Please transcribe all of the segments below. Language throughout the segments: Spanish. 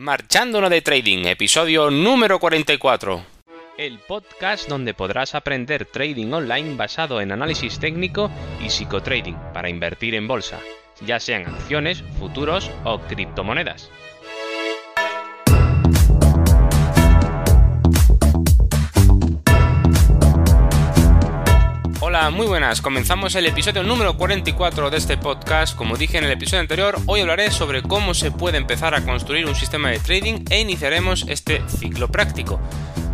Marchándonos de Trading, episodio número 44. El podcast donde podrás aprender trading online basado en análisis técnico y psicotrading para invertir en bolsa, ya sean acciones, futuros o criptomonedas. Muy buenas. Comenzamos el episodio número 44 de este podcast. Como dije en el episodio anterior, hoy hablaré sobre cómo se puede empezar a construir un sistema de trading e iniciaremos este ciclo práctico.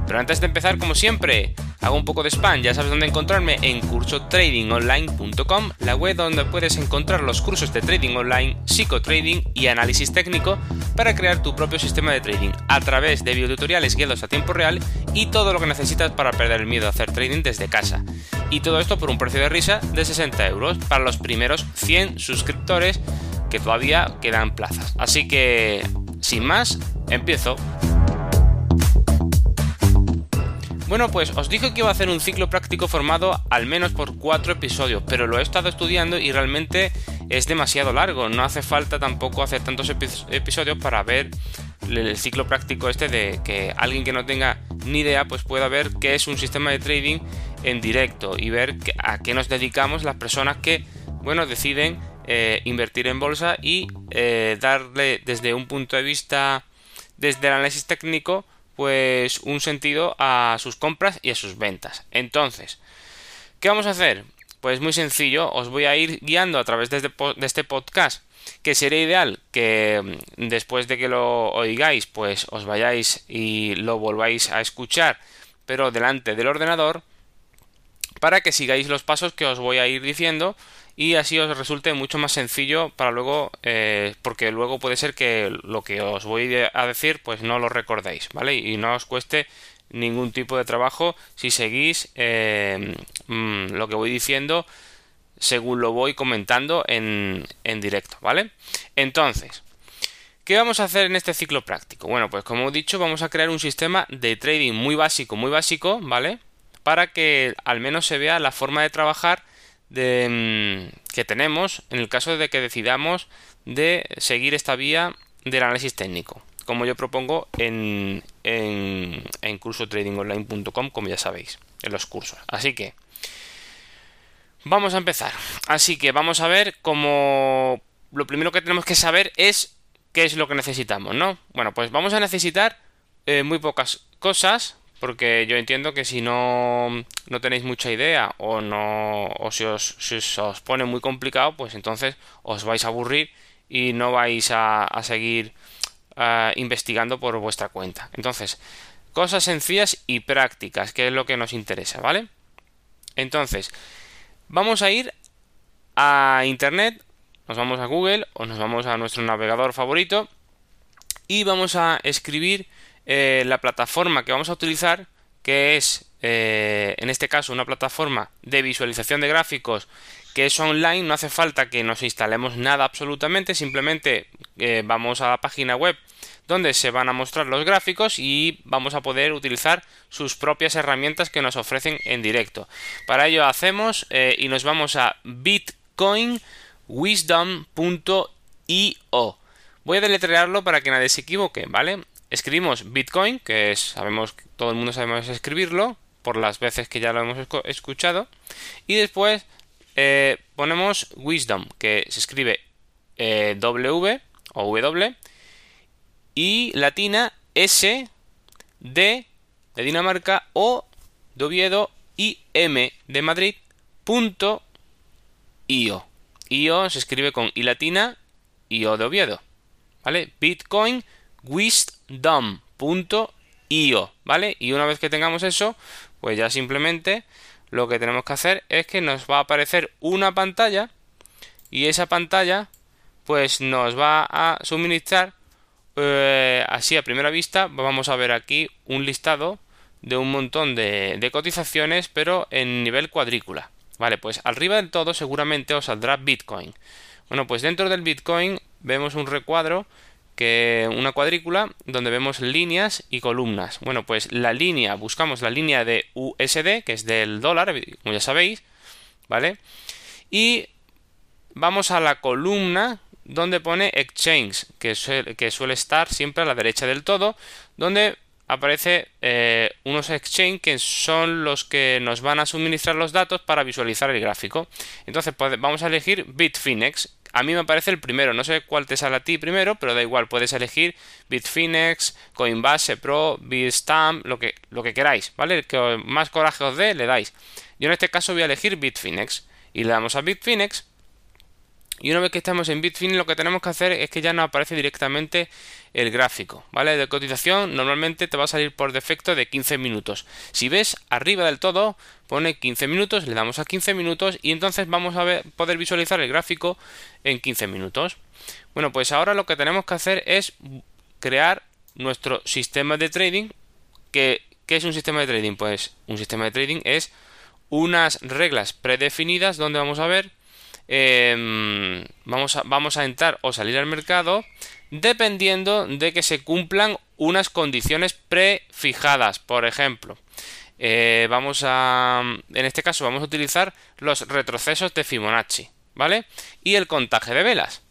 Pero antes de empezar, como siempre, hago un poco de spam. Ya sabes dónde encontrarme en cursotradingonline.com, la web donde puedes encontrar los cursos de trading online, psicotrading y análisis técnico para crear tu propio sistema de trading a través de videotutoriales guiados a tiempo real y todo lo que necesitas para perder el miedo a hacer trading desde casa. Y todo esto por un precio de risa de 60 euros para los primeros 100 suscriptores que todavía quedan plazas. Así que, sin más, empiezo. Bueno, pues os dije que iba a hacer un ciclo práctico formado al menos por cuatro episodios, pero lo he estado estudiando y realmente es demasiado largo. No hace falta tampoco hacer tantos episodios para ver el ciclo práctico este de que alguien que no tenga ni idea pues pueda ver qué es un sistema de trading en directo y ver a qué nos dedicamos las personas que bueno deciden eh, invertir en bolsa y eh, darle desde un punto de vista desde el análisis técnico pues un sentido a sus compras y a sus ventas. Entonces, ¿qué vamos a hacer? Pues muy sencillo, os voy a ir guiando a través de este, este podcast, que sería ideal que mm, después de que lo oigáis, pues os vayáis y lo volváis a escuchar, pero delante del ordenador, para que sigáis los pasos que os voy a ir diciendo y así os resulte mucho más sencillo para luego eh, porque luego puede ser que lo que os voy a decir pues no lo recordéis vale y no os cueste ningún tipo de trabajo si seguís eh, mm, lo que voy diciendo según lo voy comentando en, en directo vale entonces ¿Qué vamos a hacer en este ciclo práctico? Bueno, pues como he dicho, vamos a crear un sistema de trading muy básico, muy básico, ¿vale? Para que al menos se vea la forma de trabajar mm, que tenemos en el caso de que decidamos de seguir esta vía del análisis técnico, como yo propongo en, en, en cursotradingonline.com, como ya sabéis, en los cursos. Así que vamos a empezar. Así que vamos a ver cómo lo primero que tenemos que saber es qué es lo que necesitamos, ¿no? Bueno, pues vamos a necesitar eh, muy pocas cosas porque yo entiendo que si no, no tenéis mucha idea o no o si os, os pone muy complicado, pues entonces os vais a aburrir y no vais a, seguir eh, investigando por vuestra cuenta. Entonces, cosas sencillas y prácticas, que es lo que nos interesa, ¿vale? Entonces, vamos a ir a Internet, nos vamos a Google o nos vamos a nuestro navegador favorito y vamos a escribir eh, la plataforma que vamos a utilizar, que es eh, en este caso una plataforma de visualización de gráficos que es online, no hace falta que nos instalemos nada absolutamente, simplemente eh, vamos a la página web donde se van a mostrar los gráficos y vamos a poder utilizar sus propias herramientas que nos ofrecen en directo. Para ello hacemos y nos vamos a bitcoinwisdom.io. Voy a deletrearlo para que nadie se equivoque, ¿vale? Escribimos Bitcoin, que sabemos, todo el mundo sabemos escribirlo, por las veces que ya lo hemos escuchado, y después eh, ponemos Wisdom, que se escribe eh, W o W, y latina S, D de Dinamarca, O de Oviedo y M de Madrid, punto IO. IO se escribe con I latina y O de Oviedo. ¿Vale? Bitcoin wisdom.io, ¿vale? Y una vez que tengamos eso, pues ya simplemente lo que tenemos que hacer es que nos va a aparecer una pantalla y esa pantalla pues nos va a suministrar eh, así a primera vista vamos a ver aquí un listado de un montón de, de cotizaciones pero en nivel cuadrícula vale pues arriba del todo seguramente os saldrá bitcoin bueno pues dentro del bitcoin vemos un recuadro que una cuadrícula donde vemos líneas y columnas. Bueno, pues la línea, buscamos la línea de USD, que es del dólar, como ya sabéis, ¿vale? Y vamos a la columna donde pone Exchange, que, suele estar siempre a la derecha del todo, donde aparece eh, unos exchange que son los que nos van a suministrar los datos para visualizar el gráfico. Entonces vamos a elegir Bitfinex. A mí me parece el primero, no sé cuál te sale a ti primero, pero da igual, puedes elegir Bitfinex, Coinbase Pro, Bitstamp, lo que, lo que queráis, ¿vale? El que más coraje os dé, le dais. Yo en este caso voy a elegir Bitfinex y le damos a Bitfinex y una vez que estamos en Bitfinex lo que tenemos que hacer es que ya nos aparece directamente el gráfico, ¿vale? De cotización normalmente te va a salir por defecto de 15 minutos. Si ves arriba del todo pone 15 minutos, le damos a 15 minutos y entonces vamos a poder visualizar el gráfico en 15 minutos. Bueno, pues ahora lo que tenemos que hacer es crear nuestro sistema de trading. ¿Qué, qué es un sistema de trading? Pues un sistema de trading es unas reglas predefinidas donde vamos a ver Em, vamos, a, vamos a entrar o salir al mercado dependiendo de que se cumplan unas condiciones prefijadas. Por ejemplo, eh, vamos a, en este caso vamos a utilizar los retrocesos de Fibonacci, ¿vale? Y el contaje de velas.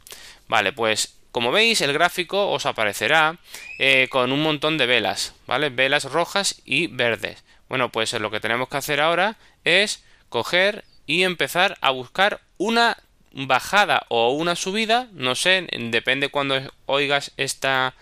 Vale, pues como veis el gráfico os aparecerá eh, con un montón de velas, ¿vale? Velas rojas y verdes. Bueno, pues lo que tenemos que hacer ahora es coger y empezar a buscar una bajada o una subida, no sé, depende cuando oigas esta,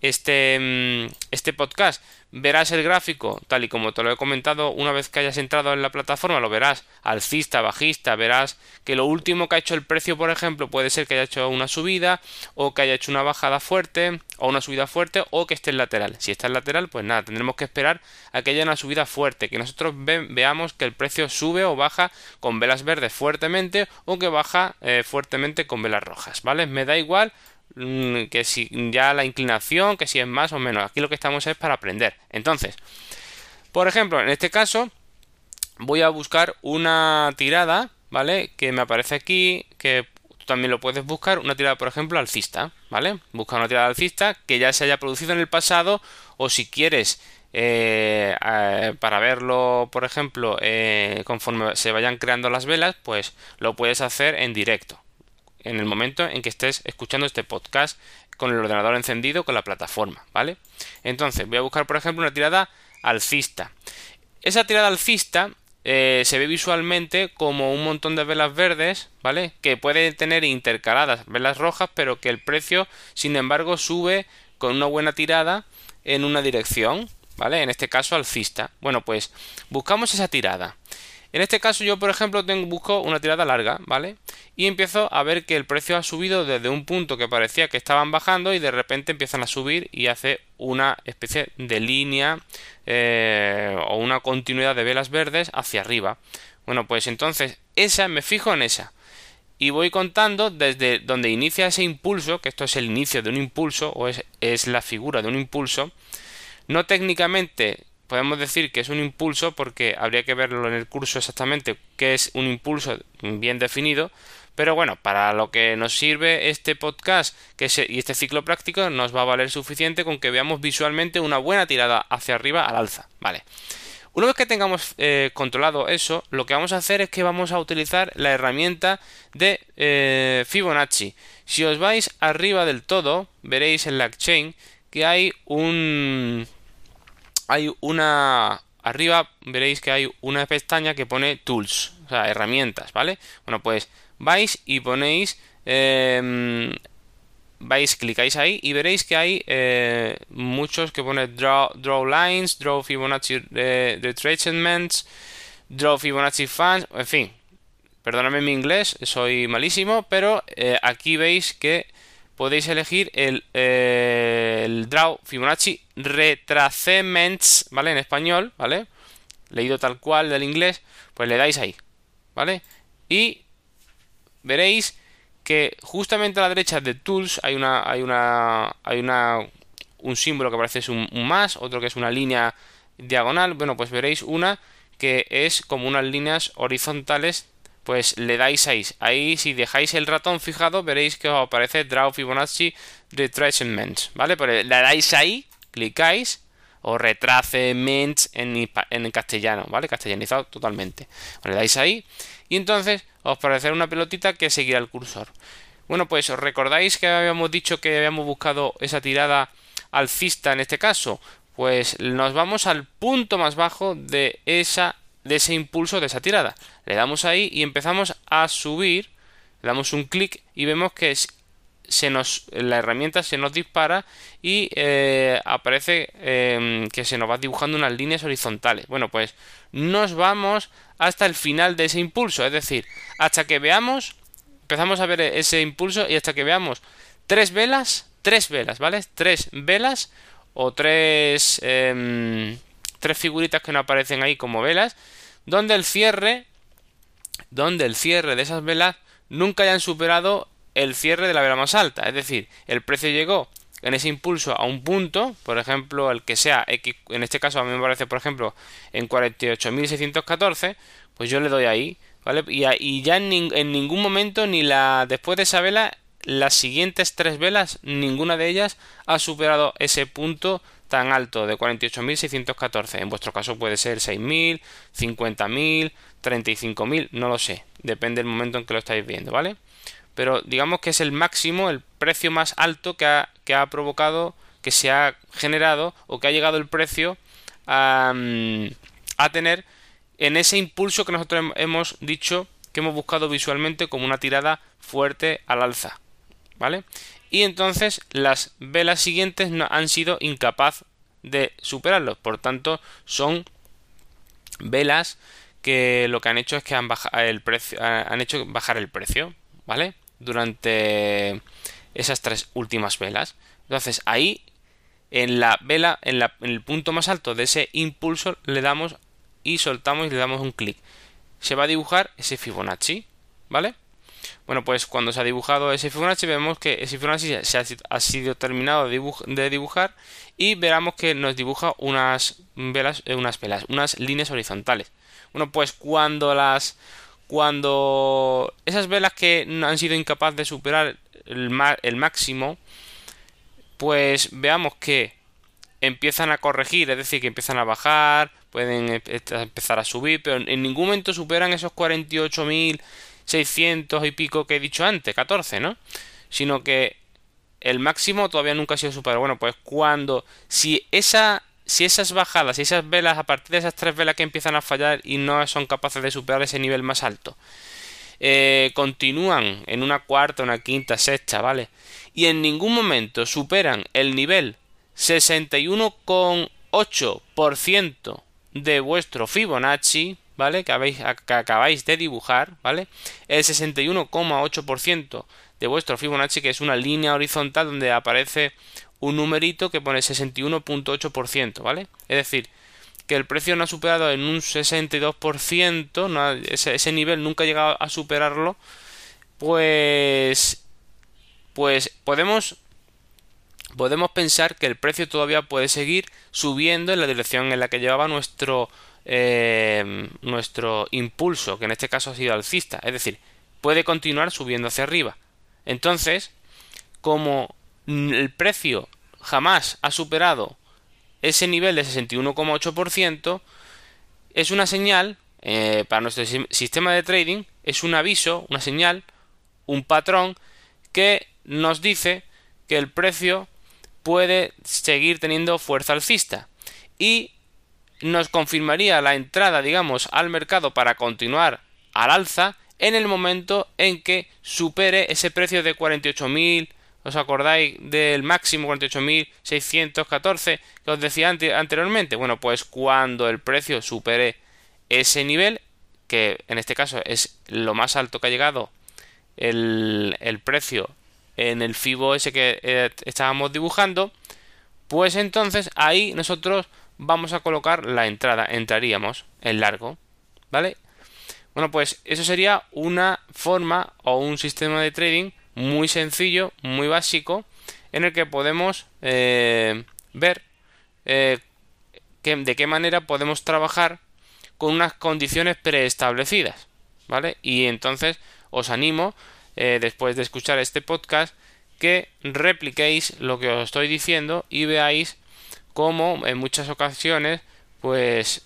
este, mm, este podcast, verás el gráfico, tal y como te lo he comentado, una vez que hayas entrado en la plataforma, lo verás alcista, bajista, verás que lo último que ha hecho el precio, por ejemplo, puede ser que haya hecho una subida o que haya hecho una bajada fuerte o una subida fuerte o que esté en lateral. Si está en lateral, pues nada, tendremos que esperar a que haya una subida fuerte, que nosotros veamos que el precio sube o baja con velas verdes fuertemente o que baja eh, fuertemente con velas rojas, ¿vale? Me da igual que si ya la inclinación, que si es más o menos. Aquí lo que estamos es para aprender. Entonces, por ejemplo, en este caso voy a buscar una tirada, ¿vale? Que me aparece aquí, que tú también lo puedes buscar, una tirada, por ejemplo, alcista, ¿vale? Busca una tirada alcista que ya se haya producido en el pasado o si quieres eh, para verlo, por ejemplo, eh, conforme se vayan creando las velas, pues lo puedes hacer en directo, en el momento en que estés escuchando este podcast con el ordenador encendido con la plataforma, ¿vale? Entonces, voy a buscar, por ejemplo, una tirada alcista. Esa tirada alcista eh, se ve visualmente como un montón de velas verdes, ¿vale? Que pueden tener intercaladas velas rojas, pero que el precio, sin embargo, sube con una buena tirada en una dirección, ¿vale? En este caso alcista. Bueno, pues buscamos esa tirada. En este caso yo, por ejemplo, busco una tirada larga, ¿vale? Y empiezo a ver que el precio ha subido desde un punto que parecía que estaban bajando y de repente empiezan a subir y hace una especie de línea eh, o una continuidad de velas verdes hacia arriba. Bueno, pues entonces esa me fijo en esa y voy contando desde donde inicia ese impulso, que esto es el inicio de un impulso o es la figura de un impulso, no técnicamente podemos decir que es un impulso porque habría que verlo en el curso exactamente qué es un impulso bien definido. Pero bueno, para lo que nos sirve este podcast que y este ciclo práctico nos va a valer suficiente con que veamos visualmente una buena tirada hacia arriba al alza. Vale. Una vez que tengamos eh, controlado eso, lo que vamos a hacer es que vamos a utilizar la herramienta de eh, Fibonacci. Si os vais arriba del todo, veréis en la chain que hay un hay una... Arriba veréis que hay una pestaña que pone Tools, o sea, herramientas, ¿vale? Bueno, pues vais y ponéis... Em, vais, clicáis ahí y veréis que hay eh, muchos que pone draw, draw lines, draw Fibonacci eh, retracements, draw Fibonacci fans, en fin. Perdóname mi inglés, soy malísimo, pero eh, aquí veis que podéis elegir el, eh, el Draw Fibonacci Retracements, ¿vale? En español, ¿vale? Leído tal cual del inglés, pues le dais ahí, ¿vale? Y veréis que justamente a la derecha de Tools hay una hay una hay una un símbolo que parece un, un más, otro que es una línea diagonal, bueno, pues veréis una que es como unas líneas horizontales pues le dais ahí. Ahí si dejáis el ratón fijado veréis que os aparece Draw Fibonacci Retracement, ¿vale? Pues le dais ahí, clicáis o Retracement en, castellano, ¿vale? Castellanizado totalmente. le dais ahí y entonces os aparecerá una pelotita que seguirá el cursor. Bueno, pues os recordáis que habíamos dicho que habíamos buscado esa tirada alcista en este caso. Pues nos vamos al punto más bajo de esa de ese impulso de esa tirada. Le damos ahí y empezamos a subir, le damos un clic y vemos que se nos la herramienta se nos dispara y eh, aparece em, que se nos va dibujando unas líneas horizontales. Bueno, pues nos vamos hasta el final de ese impulso, es decir, hasta que veamos, empezamos a ver ese impulso y hasta que veamos tres velas, tres velas, ¿vale? Tres velas o tres em, tres figuritas que no aparecen ahí como velas, donde el cierre, donde el cierre de esas velas nunca hayan superado el cierre de la vela más alta. Es decir, el precio llegó en ese impulso a un punto, por ejemplo, el que sea X, en este caso a mí me parece, por ejemplo, en 48.614, pues yo le doy ahí, ¿vale? Y, ya en, en, ningún momento, ni la después de esa vela, las siguientes tres velas, ninguna de ellas ha superado ese punto tan alto de 48.614. En vuestro caso puede ser 6.000, 50.000, 35.000, no lo sé. Depende del momento en que lo estáis viendo, ¿vale? Pero digamos que es el máximo, el precio más alto que ha, que ha provocado, que se ha generado o que ha llegado el precio a, a tener en ese impulso que nosotros hemos dicho que hemos buscado visualmente como una tirada fuerte al alza. ¿Vale? y entonces las velas siguientes no han sido incapaz de superarlo. Por tanto, son velas que lo que han hecho es que han, bajado el precio, han hecho bajar el precio, ¿vale? Durante esas tres últimas velas. Entonces ahí en la vela, en, la, en el punto más alto de ese impulso, le damos y soltamos y le damos un clic. Se va a dibujar ese Fibonacci, ¿vale? Bueno, pues cuando se ha dibujado ese Fibonacci vemos que ese Fibonacci se ha, sido terminado de, dibujar y veremos que nos dibuja unas velas, eh, unas velas, unas líneas horizontales. Bueno, pues cuando las cuando esas velas que han sido incapaces de superar el, el máximo, pues veamos que empiezan a corregir, es decir, que empiezan a bajar, pueden em, empezar a subir, pero en ningún momento superan esos 48.000 600 y pico que he dicho antes, 14, ¿no? Sino que el máximo todavía nunca ha sido superado. Bueno, pues cuando, si esa si esas bajadas, si esas velas, a partir de esas tres velas que empiezan a fallar y no son capaces de superar ese nivel más alto, eh, continúan en una cuarta, una quinta, sexta, ¿vale? Y en ningún momento superan el nivel 61,8% de vuestro Fibonacci, ¿vale? Que, habéis, que acabáis de dibujar, ¿vale? El 61,8% de vuestro Fibonacci, que es una línea horizontal donde aparece un numerito que pone 61.8%, ¿vale? Es decir, que el precio no ha superado en un 62%, no ese, ese, nivel nunca ha llegado a superarlo, pues pues podemos podemos pensar que el precio todavía puede seguir subiendo en la dirección en la que llevaba nuestro eh, nuestro impulso, que en este caso ha sido alcista, es decir, puede continuar subiendo hacia arriba. Entonces, como el precio jamás ha superado ese nivel de 61,8%, es una señal eh, para nuestro sistema de trading, es un aviso, una señal, un patrón que nos dice que el precio puede seguir teniendo fuerza alcista. Y nos confirmaría la entrada, digamos, al mercado para continuar al alza en el momento en que supere ese precio de 48.000, ¿os acordáis del máximo 48.614 que os decía anteriormente? Bueno, pues cuando el precio supere ese nivel, que en este caso es lo más alto que ha llegado el, el precio en el FIBO ese que eh, estábamos dibujando, pues entonces ahí nosotros vamos a colocar la entrada, entraríamos en largo, ¿vale? Bueno, pues eso sería una forma o un sistema de trading muy sencillo, muy básico, en el que podemos eh, ver eh, de qué manera podemos trabajar con unas condiciones preestablecidas, ¿vale? Y entonces os animo, eh, después de escuchar este podcast, que repliquéis lo que os estoy diciendo y veáis como en muchas ocasiones pues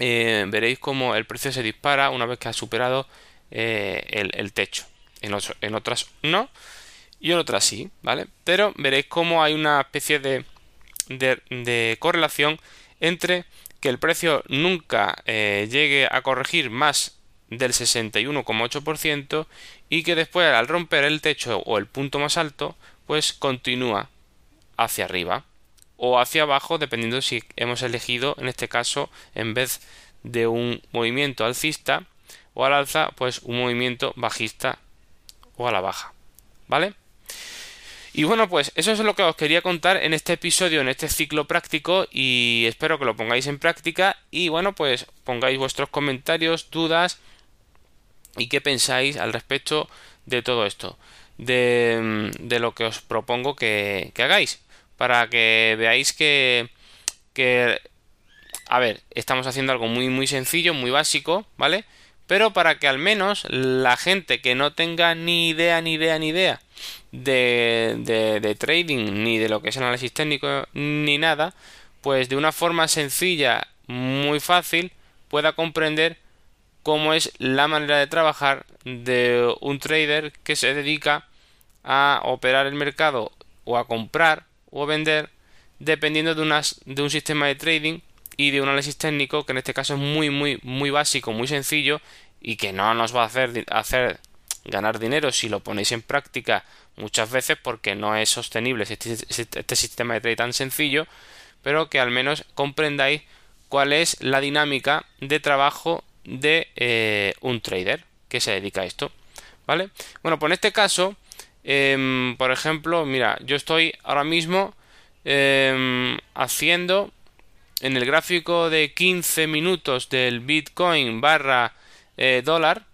eh, veréis como el precio se dispara una vez que ha superado eh, el, techo en, otras no y en otras sí, ¿vale? Pero veréis cómo hay una especie de, de, correlación entre que el precio nunca eh, llegue a corregir más del 61,8% y que después al romper el techo o el punto más alto pues continúa hacia arriba o hacia abajo dependiendo si hemos elegido en este caso en vez de un movimiento alcista o al alza pues un movimiento bajista o a la baja vale y bueno, pues eso es lo que os quería contar en este episodio, en este ciclo práctico y espero que lo pongáis en práctica. Y bueno, pues pongáis vuestros comentarios, dudas y qué pensáis al respecto de todo esto, de, de lo que os propongo que, que, hagáis, para que veáis que, que, a ver, estamos haciendo algo muy, muy sencillo, muy básico, ¿vale? Pero para que al menos la gente que no tenga ni idea, ni idea, ni idea de, de, de trading, ni de lo que es análisis técnico, ni nada, pues de una forma sencilla, muy fácil, pueda comprender cómo es la manera de trabajar de un trader que se dedica a operar el mercado o a comprar o vender dependiendo de, un sistema de trading y de un análisis técnico que en este caso es muy muy muy básico, muy sencillo y que no nos va a hacer, hacer ganar dinero si lo ponéis en práctica muchas veces porque no es sostenible este, este sistema de trading tan sencillo, pero que al menos comprendáis cuál es la dinámica de trabajo de eh, un trader que se dedica a esto. ¿Vale? Bueno, pues en este caso, em, por ejemplo, mira, yo estoy ahora mismo em, haciendo en el gráfico de 15 minutos del Bitcoin barra eh, dólar,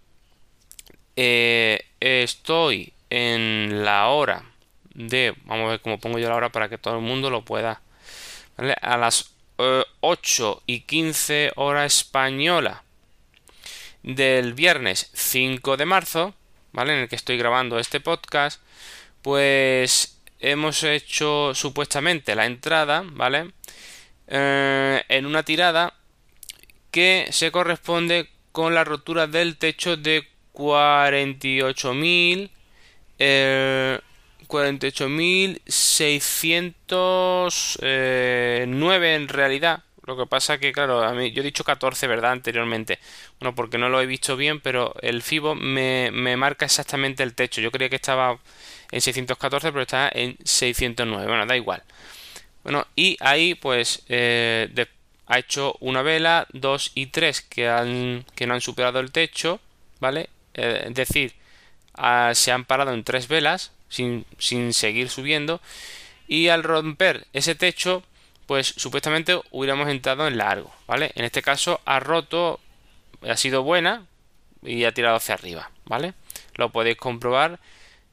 eh, estoy en la hora de, vamos a ver cómo pongo yo la hora para que todo el mundo lo pueda, a las 8 y 15 hora española del viernes 5 de marzo, ¿vale? En el que estoy grabando este podcast, pues hemos hecho supuestamente la entrada, ¿vale? Eh, en una tirada que se corresponde con la rotura del techo de 48.000 eh, 48.609 eh, en realidad lo que pasa que, claro, yo he dicho 14, ¿verdad? Anteriormente. Bueno, porque no lo he visto bien, pero el FIBO me, marca exactamente el techo. Yo creía que estaba en 614, pero está en 609. Bueno, da igual. Bueno, y ahí, pues, eh, ha hecho una vela, dos y tres que, han, que no han superado el techo, ¿vale? Eh, es decir, se han parado en tres velas sin, sin seguir subiendo. Y al romper ese techo, pues supuestamente hubiéramos entrado en largo, ¿vale? En este caso ha roto, ha sido buena y ha tirado hacia arriba, ¿vale? Lo podéis comprobar,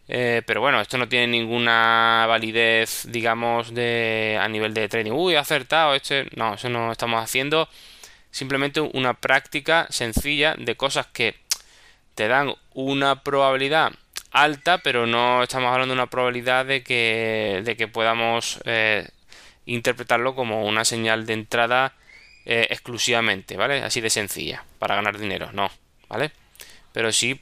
eh, pero bueno, esto no tiene ninguna validez, digamos, de a nivel de trading. Uy, acertado, este, no, eso no estamos haciendo. Simplemente una práctica sencilla de cosas que te dan una probabilidad alta, pero no estamos hablando de una probabilidad de que, de que podamos eh, interpretarlo como una señal de entrada eh, exclusivamente, ¿vale? Así de sencilla, para ganar dinero, no, ¿vale? Pero sí,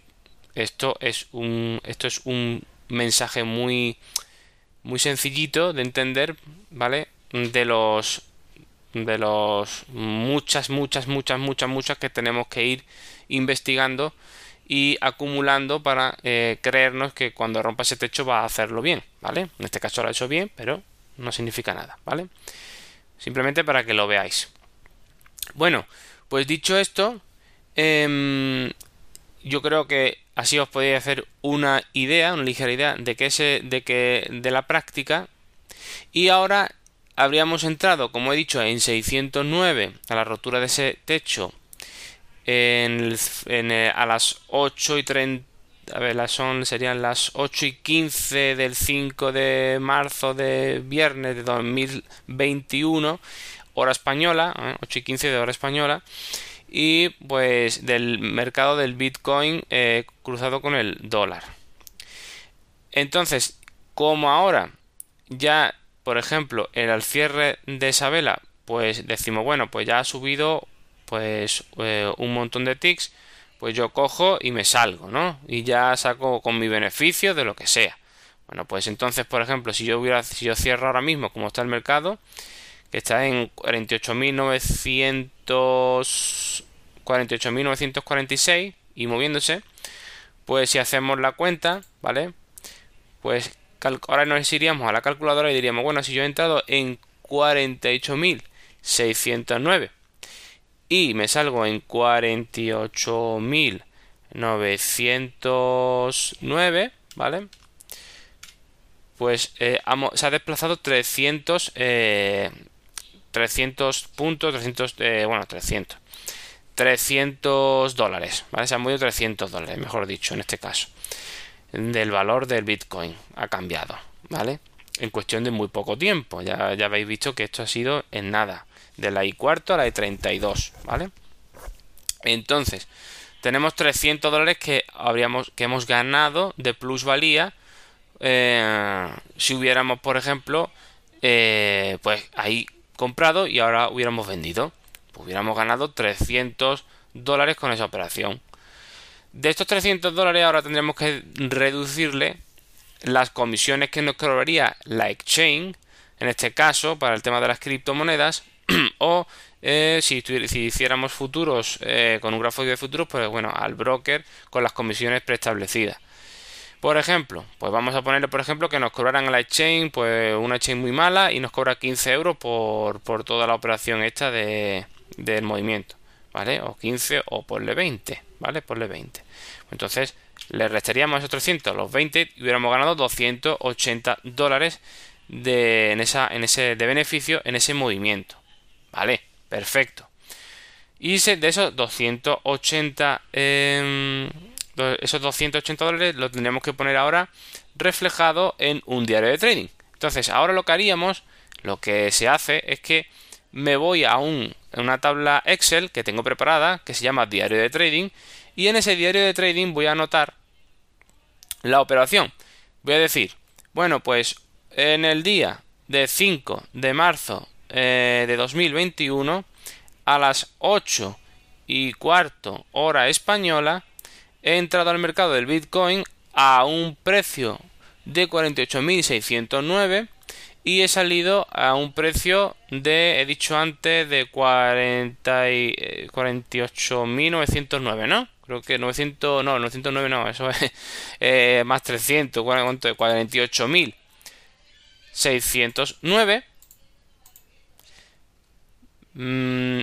esto es un, esto es un mensaje muy, muy sencillito de entender, ¿vale? De los, de los muchas, muchas, muchas, muchas, muchas que tenemos que ir investigando y acumulando para eh, creernos que cuando rompa ese techo va a hacerlo bien, ¿vale? En este caso lo ha hecho bien, pero no significa nada, ¿vale? Simplemente para que lo veáis. Bueno, pues dicho esto, em, yo creo que así os podéis hacer una idea, una ligera idea de que ese, de que de la práctica. Y ahora habríamos entrado, como he dicho, en 609 a la rotura de ese techo en, a las 8 y 30 a ver, las son, serían las 8 y 15 del 5 de marzo de viernes de 2021, hora española, 8 ¿eh? y 15 de hora española, y pues del mercado del Bitcoin eh, cruzado con el dólar. Entonces, como ahora ya, por ejemplo, en el cierre de esa vela, pues decimos, bueno, pues ya ha subido pues eh, un montón de ticks, pues yo cojo y me salgo, ¿no? Y ya saco con mi beneficio de lo que sea. Bueno, pues entonces, por ejemplo, si yo hubiera, si yo cierro ahora mismo como está el mercado, que está en 48.900 48.946 y moviéndose, pues si hacemos la cuenta, ¿vale? Pues ahora nos iríamos a la calculadora y diríamos, bueno, si yo he entrado en 48.609 y me salgo en 48.909, ¿vale? Pues eh, se ha desplazado 300, 300 eh, puntos, 300, eh, bueno, 300. 300 dólares, ¿vale? Se han movido 300 dólares, mejor dicho, en este caso. Del valor del Bitcoin ha cambiado, ¿vale? En cuestión de muy poco tiempo. Ya, ya habéis visto que esto ha sido en nada de la I cuarto a la I 32, ¿vale? Entonces, tenemos 300 dólares que, habríamos, que hemos ganado de plusvalía eh, si hubiéramos, por ejemplo, eh, pues ahí comprado y ahora hubiéramos vendido. Pues hubiéramos ganado 300 dólares con esa operación. De estos 300 dólares ahora tendremos que reducirle las comisiones que nos cobraría la exchange, en este caso para el tema de las criptomonedas, o eh, si, hiciéramos futuros eh, con un gráfico de futuros, pues bueno, al broker con las comisiones preestablecidas. Por ejemplo, pues vamos a ponerle, por ejemplo, que nos cobraran la exchange, pues una exchange muy mala y nos cobra 15 euros por, por toda la operación esta de, del movimiento, ¿vale? O 15 o ponle 20, ¿vale? Ponle 20. Entonces, le restaríamos esos 300 los 20 y hubiéramos ganado 280 dólares de, en, esa, en ese, de beneficio en ese movimiento. Vale, perfecto. Y de esos 280, em, esos 280 dólares lo tendríamos que poner ahora reflejado en un diario de trading. Entonces, ahora lo que haríamos, lo que se hace es que me voy a un, una tabla Excel que tengo preparada, que se llama diario de trading, y en ese diario de trading voy a anotar la operación. Voy a decir, bueno, pues en el día de 5 de marzo eh, de 2021 a las 8 y cuarto hora española he entrado al mercado del Bitcoin a un precio de 48.609 y he salido a un precio de, he dicho antes, de 48.909, eh, ¿no? Creo que 900, no, 909 no, eso es eh, más 300, ¿cuánto? 48.609 Mm,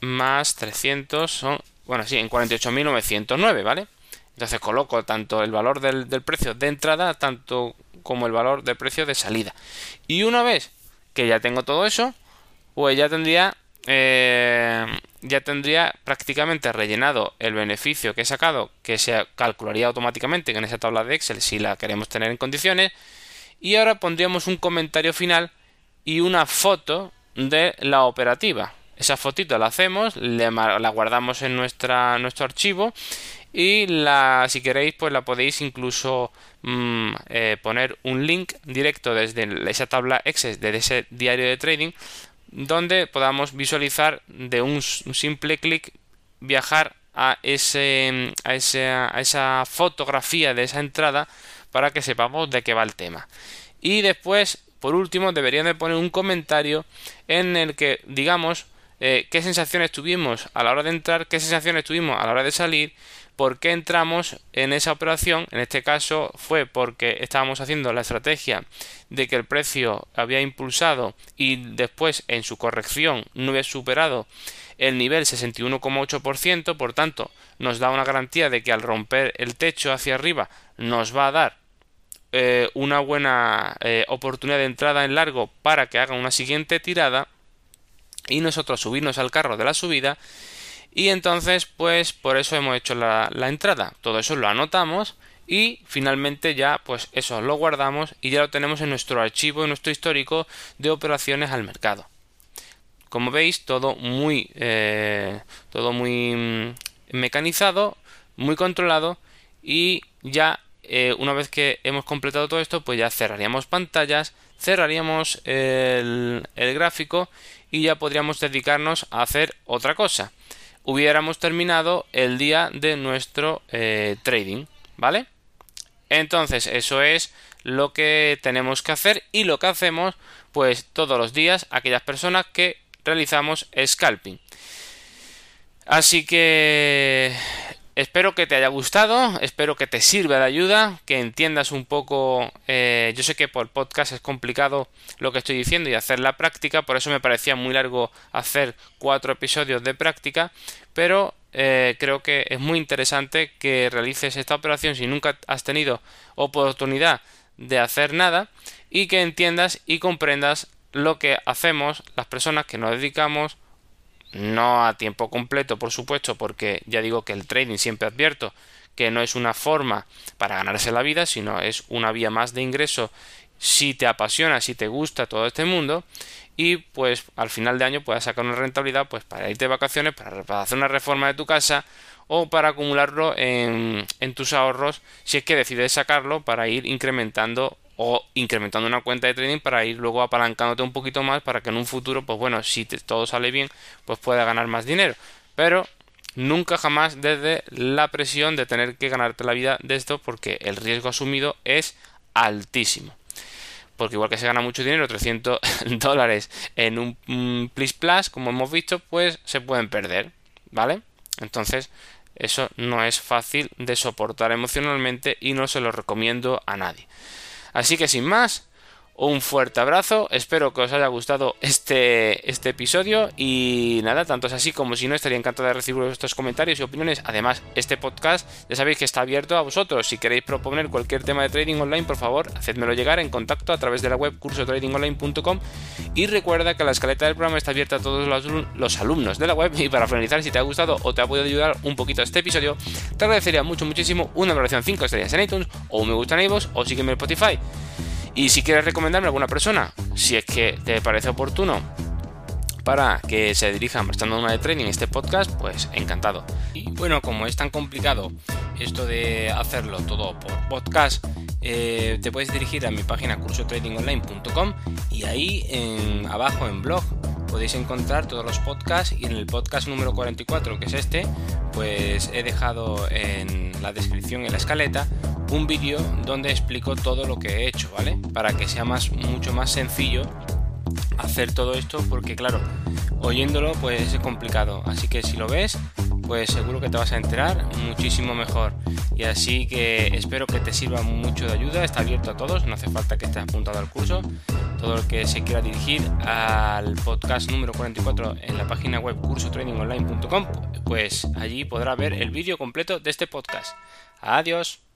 más 300 son, bueno, sí, en 48.909, ¿vale? Entonces coloco tanto el valor del, precio de entrada, tanto como el valor del precio de salida. Y una vez que ya tengo todo eso, pues ya tendría eh, ya tendría prácticamente rellenado el beneficio que he sacado, que se calcularía automáticamente en esa tabla de Excel si la queremos tener en condiciones. Y ahora pondríamos un comentario final y una foto de la operativa. Esa fotito la hacemos, la guardamos en nuestra, nuestro archivo y la, si queréis pues la podéis incluso mm, eh, poner un link directo desde esa tabla Excel de ese diario de trading donde podamos visualizar de un, simple clic viajar a, ese, a, a esa fotografía de esa entrada para que sepamos de qué va el tema y después por último, deberían de poner un comentario en el que digamos eh, qué sensaciones tuvimos a la hora de entrar, qué sensaciones tuvimos a la hora de salir, por qué entramos en esa operación. En este caso fue porque estábamos haciendo la estrategia de que el precio había impulsado y después en su corrección no había superado el nivel 61,8%, por tanto nos da una garantía de que al romper el techo hacia arriba nos va a dar eh, una buena eh, oportunidad de entrada en largo para que haga una siguiente tirada y nosotros subirnos al carro de la subida. Y entonces pues por eso hemos hecho la, la entrada. Todo eso lo anotamos y finalmente ya pues eso lo guardamos y ya lo tenemos en nuestro archivo en nuestro histórico de operaciones al mercado. Como veis todo muy eh, todo muy mm, mecanizado muy controlado y ya eh, una vez que hemos completado todo esto, pues ya cerraríamos pantallas, cerraríamos el, gráfico y ya podríamos dedicarnos a hacer otra cosa. hubiéramos terminado el día de nuestro eh, trading, ¿vale? Entonces, eso es lo que tenemos que hacer y lo que hacemos pues todos los días aquellas personas que realizamos scalping. Así que espero que te haya gustado, espero que te sirva de ayuda, que entiendas un poco, eh, yo sé que por podcast es complicado lo que estoy diciendo y hacer la práctica, por eso me parecía muy largo hacer cuatro episodios de práctica, pero eh, creo que es muy interesante que realices esta operación si nunca has tenido oportunidad de hacer nada y que entiendas y comprendas lo que hacemos las personas que nos dedicamos no a tiempo completo por supuesto porque ya digo que el trading siempre advierto que no es una forma para ganarse la vida sino es una vía más de ingreso si te apasiona si te gusta todo este mundo y pues al final de año puedas sacar una rentabilidad pues para irte de vacaciones para hacer una reforma de tu casa o para acumularlo en, tus ahorros si es que decides sacarlo para ir incrementando o incrementando una cuenta de trading para ir luego apalancándote un poquito más para que en un futuro pues bueno si todo sale bien pues pueda ganar más dinero pero nunca jamás desde la presión de tener que ganarte la vida de esto porque el riesgo asumido es altísimo porque igual que se gana mucho dinero, 300 dólares en un Plus Plus, como hemos visto, pues se pueden perder, ¿vale? Entonces, eso no es fácil de soportar emocionalmente y no se lo recomiendo a nadie. Así que sin más, un fuerte abrazo, espero que os haya gustado este, este episodio y nada, tanto es así como si no, estaría encantado de recibir vuestros comentarios y opiniones. Además, este podcast ya sabéis que está abierto a vosotros. Si queréis proponer cualquier tema de trading online, por favor, hacedmelo llegar en contacto a través de la web cursotradingonline.com y recuerda que la escaleta del programa está abierta a todos los, alumnos de la web y para finalizar, si te ha gustado o te ha podido ayudar un poquito este episodio, te agradecería mucho, muchísimo una valoración 5 estrellas en iTunes o un me gusta en iVoox o sígueme en Spotify. Y si quieres recomendarme a alguna persona, si es que te parece oportuno para que se dirijan prestando una de training este podcast, pues encantado. Y bueno, como es tan complicado esto de hacerlo todo por podcast, eh, te puedes dirigir a mi página cursotradingonline.com y ahí en, abajo en blog podéis encontrar todos los podcasts y en el podcast número 44 que es este pues he dejado en la descripción en la escaleta un vídeo donde explico todo lo que he hecho vale para que sea más mucho más sencillo hacer todo esto porque claro oyéndolo pues es complicado así que si lo ves pues seguro que te vas a enterar muchísimo mejor. Y así que espero que te sirva mucho de ayuda, está abierto a todos, no hace falta que estés apuntado al curso. Todo el que se quiera dirigir al podcast número 44 en la página web cursotradingonline.com, pues allí podrá ver el vídeo completo de este podcast. Adiós.